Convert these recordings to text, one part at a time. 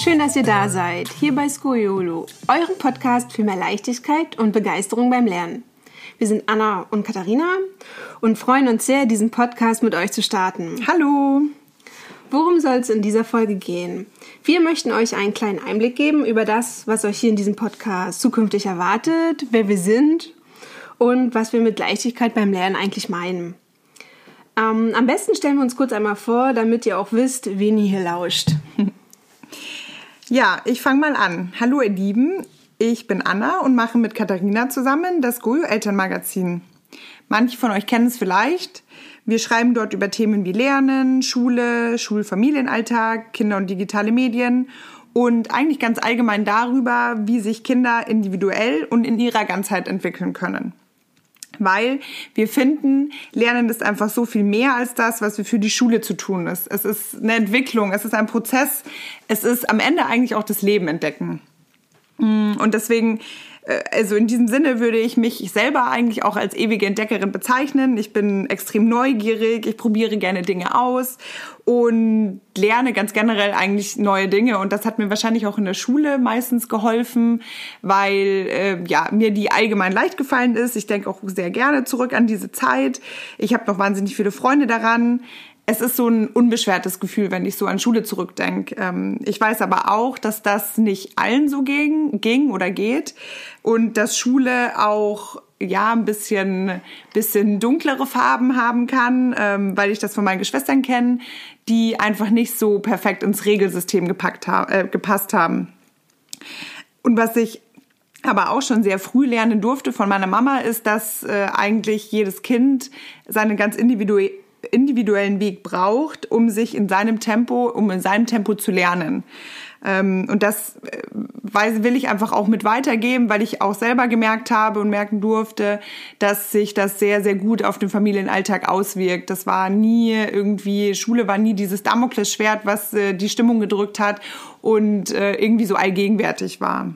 schön, dass ihr da seid, hier bei Skoiolo, eurem Podcast für mehr Leichtigkeit und Begeisterung beim Lernen. Wir sind Anna und Katharina und freuen uns sehr, diesen Podcast mit euch zu starten. Hallo! Worum soll es in dieser Folge gehen? Wir möchten euch einen kleinen Einblick geben über das, was euch hier in diesem Podcast zukünftig erwartet, wer wir sind und was wir mit Leichtigkeit beim Lernen eigentlich meinen. Ähm, am besten stellen wir uns kurz einmal vor, damit ihr auch wisst, wen ihr hier lauscht. Ja, ich fange mal an. Hallo ihr Lieben, ich bin Anna und mache mit Katharina zusammen das Goyo Elternmagazin. Manche von euch kennen es vielleicht. Wir schreiben dort über Themen wie Lernen, Schule, Schulfamilienalltag, Kinder und digitale Medien und eigentlich ganz allgemein darüber, wie sich Kinder individuell und in ihrer Ganzheit entwickeln können weil wir finden, Lernen ist einfach so viel mehr als das, was wir für die Schule zu tun ist. Es ist eine Entwicklung, es ist ein Prozess, es ist am Ende eigentlich auch das Leben entdecken. Mm, und deswegen also in diesem Sinne würde ich mich selber eigentlich auch als ewige Entdeckerin bezeichnen. Ich bin extrem neugierig, ich probiere gerne Dinge aus und lerne ganz generell eigentlich neue Dinge. Und das hat mir wahrscheinlich auch in der Schule meistens geholfen, weil äh, ja mir die allgemein leicht gefallen ist. Ich denke auch sehr gerne zurück an diese Zeit. Ich habe noch wahnsinnig viele Freunde daran es ist so ein unbeschwertes Gefühl, wenn ich so an Schule zurückdenke. Ähm, ich weiß aber auch, dass das nicht allen so ging, ging oder geht und dass Schule auch ja ein bisschen bisschen dunklere Farben haben kann, ähm, weil ich das von meinen Geschwistern kenne, die einfach nicht so perfekt ins Regelsystem gepackt haben, äh, gepasst haben. Und was ich aber auch schon sehr früh lernen durfte von meiner Mama, ist, dass äh, eigentlich jedes Kind seine ganz individuelle individuellen Weg braucht, um sich in seinem Tempo, um in seinem Tempo zu lernen. Ähm, und das äh, will ich einfach auch mit weitergeben, weil ich auch selber gemerkt habe und merken durfte, dass sich das sehr, sehr gut auf den Familienalltag auswirkt. Das war nie irgendwie, Schule war nie dieses Damoklesschwert, was äh, die Stimmung gedrückt hat und äh, irgendwie so allgegenwärtig war.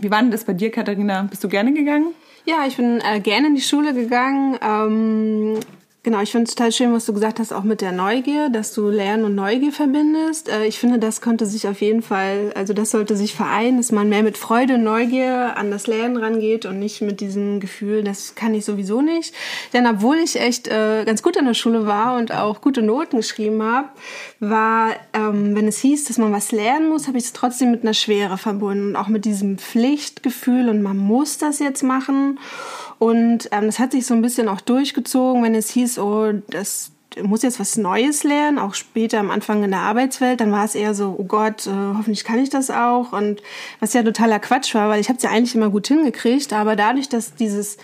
Wie war denn das bei dir, Katharina? Bist du gerne gegangen? Ja, ich bin äh, gerne in die Schule gegangen. Ähm, Genau, ich finde es total schön, was du gesagt hast, auch mit der Neugier, dass du Lernen und Neugier verbindest. Äh, ich finde, das könnte sich auf jeden Fall, also das sollte sich vereinen, dass man mehr mit Freude und Neugier an das Lernen rangeht und nicht mit diesem Gefühl, das kann ich sowieso nicht. Denn obwohl ich echt äh, ganz gut in der Schule war und auch gute Noten geschrieben habe, war, ähm, wenn es hieß, dass man was lernen muss, habe ich es trotzdem mit einer Schwere verbunden und auch mit diesem Pflichtgefühl und man muss das jetzt machen. Und ähm, das hat sich so ein bisschen auch durchgezogen, wenn es hieß, oh, das muss jetzt was Neues lernen, auch später am Anfang in der Arbeitswelt, dann war es eher so, oh Gott, äh, hoffentlich kann ich das auch. Und was ja totaler Quatsch war, weil ich habe es ja eigentlich immer gut hingekriegt, aber dadurch, dass dieses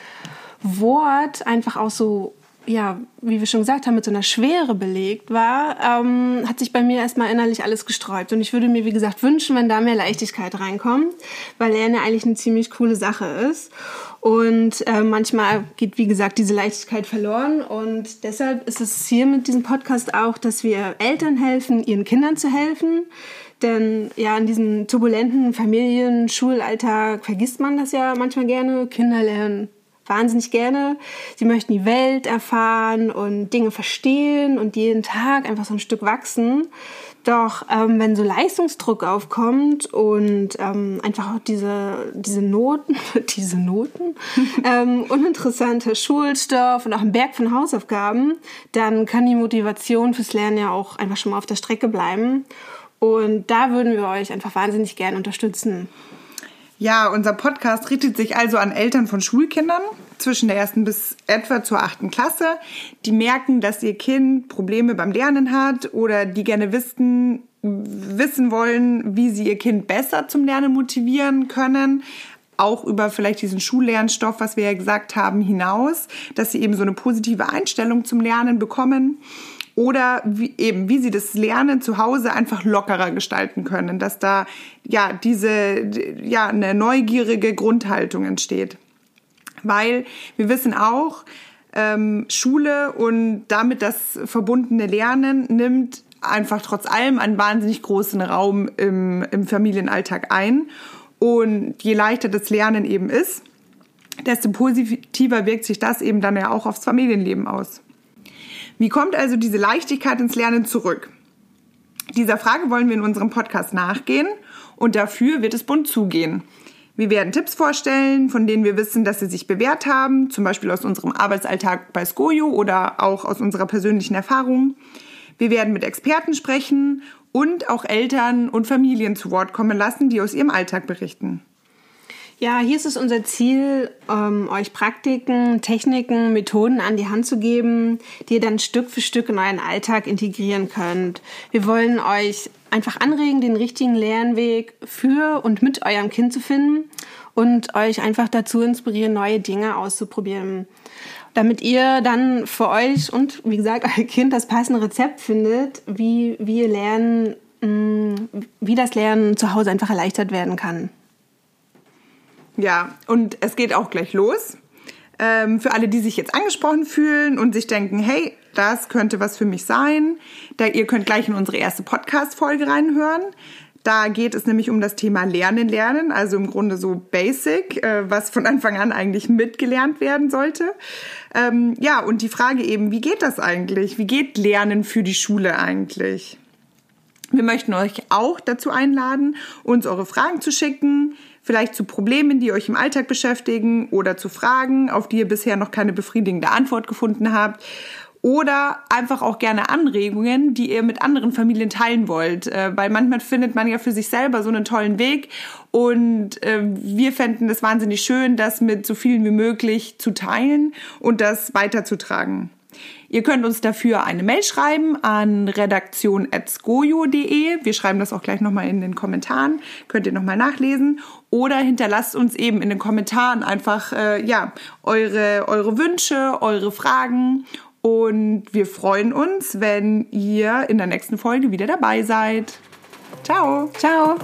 Wort einfach auch so ja, wie wir schon gesagt haben, mit so einer Schwere belegt war, ähm, hat sich bei mir erstmal innerlich alles gesträubt. Und ich würde mir, wie gesagt, wünschen, wenn da mehr Leichtigkeit reinkommt, weil Lernen eigentlich eine ziemlich coole Sache ist. Und äh, manchmal geht, wie gesagt, diese Leichtigkeit verloren. Und deshalb ist es hier mit diesem Podcast auch, dass wir Eltern helfen, ihren Kindern zu helfen. Denn ja, in diesem turbulenten Familien-, Schulalltag vergisst man das ja manchmal gerne. Kinder lernen wahnsinnig gerne. Sie möchten die Welt erfahren und Dinge verstehen und jeden Tag einfach so ein Stück wachsen. Doch ähm, wenn so Leistungsdruck aufkommt und ähm, einfach auch diese, diese Noten, diese Noten, ähm, uninteressanter Schulstoff und auch ein Berg von Hausaufgaben, dann kann die Motivation fürs Lernen ja auch einfach schon mal auf der Strecke bleiben. Und da würden wir euch einfach wahnsinnig gerne unterstützen. Ja, unser Podcast richtet sich also an Eltern von Schulkindern zwischen der ersten bis etwa zur achten Klasse, die merken, dass ihr Kind Probleme beim Lernen hat oder die gerne wissen, wissen wollen, wie sie ihr Kind besser zum Lernen motivieren können. Auch über vielleicht diesen Schullernstoff, was wir ja gesagt haben, hinaus, dass sie eben so eine positive Einstellung zum Lernen bekommen oder wie, eben, wie sie das Lernen zu Hause einfach lockerer gestalten können, dass da ja diese ja eine neugierige Grundhaltung entsteht, weil wir wissen auch ähm, Schule und damit das verbundene Lernen nimmt einfach trotz allem einen wahnsinnig großen Raum im, im Familienalltag ein und je leichter das Lernen eben ist, desto positiver wirkt sich das eben dann ja auch aufs Familienleben aus. Wie kommt also diese Leichtigkeit ins Lernen zurück? Dieser Frage wollen wir in unserem Podcast nachgehen und dafür wird es bunt zugehen. Wir werden Tipps vorstellen, von denen wir wissen, dass sie sich bewährt haben, zum Beispiel aus unserem Arbeitsalltag bei Skojo oder auch aus unserer persönlichen Erfahrung. Wir werden mit Experten sprechen und auch Eltern und Familien zu Wort kommen lassen, die aus ihrem Alltag berichten. Ja, hier ist es unser Ziel, ähm, euch Praktiken, Techniken, Methoden an die Hand zu geben, die ihr dann Stück für Stück in euren Alltag integrieren könnt. Wir wollen euch einfach anregen, den richtigen Lernweg für und mit eurem Kind zu finden und euch einfach dazu inspirieren, neue Dinge auszuprobieren. Damit ihr dann für euch und wie gesagt euer Kind das passende Rezept findet, wie, ihr lernen, mm, wie das Lernen zu Hause einfach erleichtert werden kann. Ja, und es geht auch gleich los. Ähm, für alle, die sich jetzt angesprochen fühlen und sich denken, hey, das könnte was für mich sein, da ihr könnt gleich in unsere erste Podcast-Folge reinhören. Da geht es nämlich um das Thema Lernen, Lernen, also im Grunde so Basic, äh, was von Anfang an eigentlich mitgelernt werden sollte. Ähm, ja, und die Frage eben, wie geht das eigentlich? Wie geht Lernen für die Schule eigentlich? Wir möchten euch auch dazu einladen, uns eure Fragen zu schicken vielleicht zu Problemen, die euch im Alltag beschäftigen oder zu Fragen, auf die ihr bisher noch keine befriedigende Antwort gefunden habt. Oder einfach auch gerne Anregungen, die ihr mit anderen Familien teilen wollt. Äh, weil manchmal findet man ja für sich selber so einen tollen Weg. Und äh, wir fänden es wahnsinnig schön, das mit so vielen wie möglich zu teilen und das weiterzutragen. Ihr könnt uns dafür eine Mail schreiben an redaktion.skojo.de. Wir schreiben das auch gleich nochmal in den Kommentaren. Könnt ihr nochmal nachlesen. Oder hinterlasst uns eben in den Kommentaren einfach, äh, ja, eure, eure Wünsche, eure Fragen. Und wir freuen uns, wenn ihr in der nächsten Folge wieder dabei seid. Ciao. Ciao.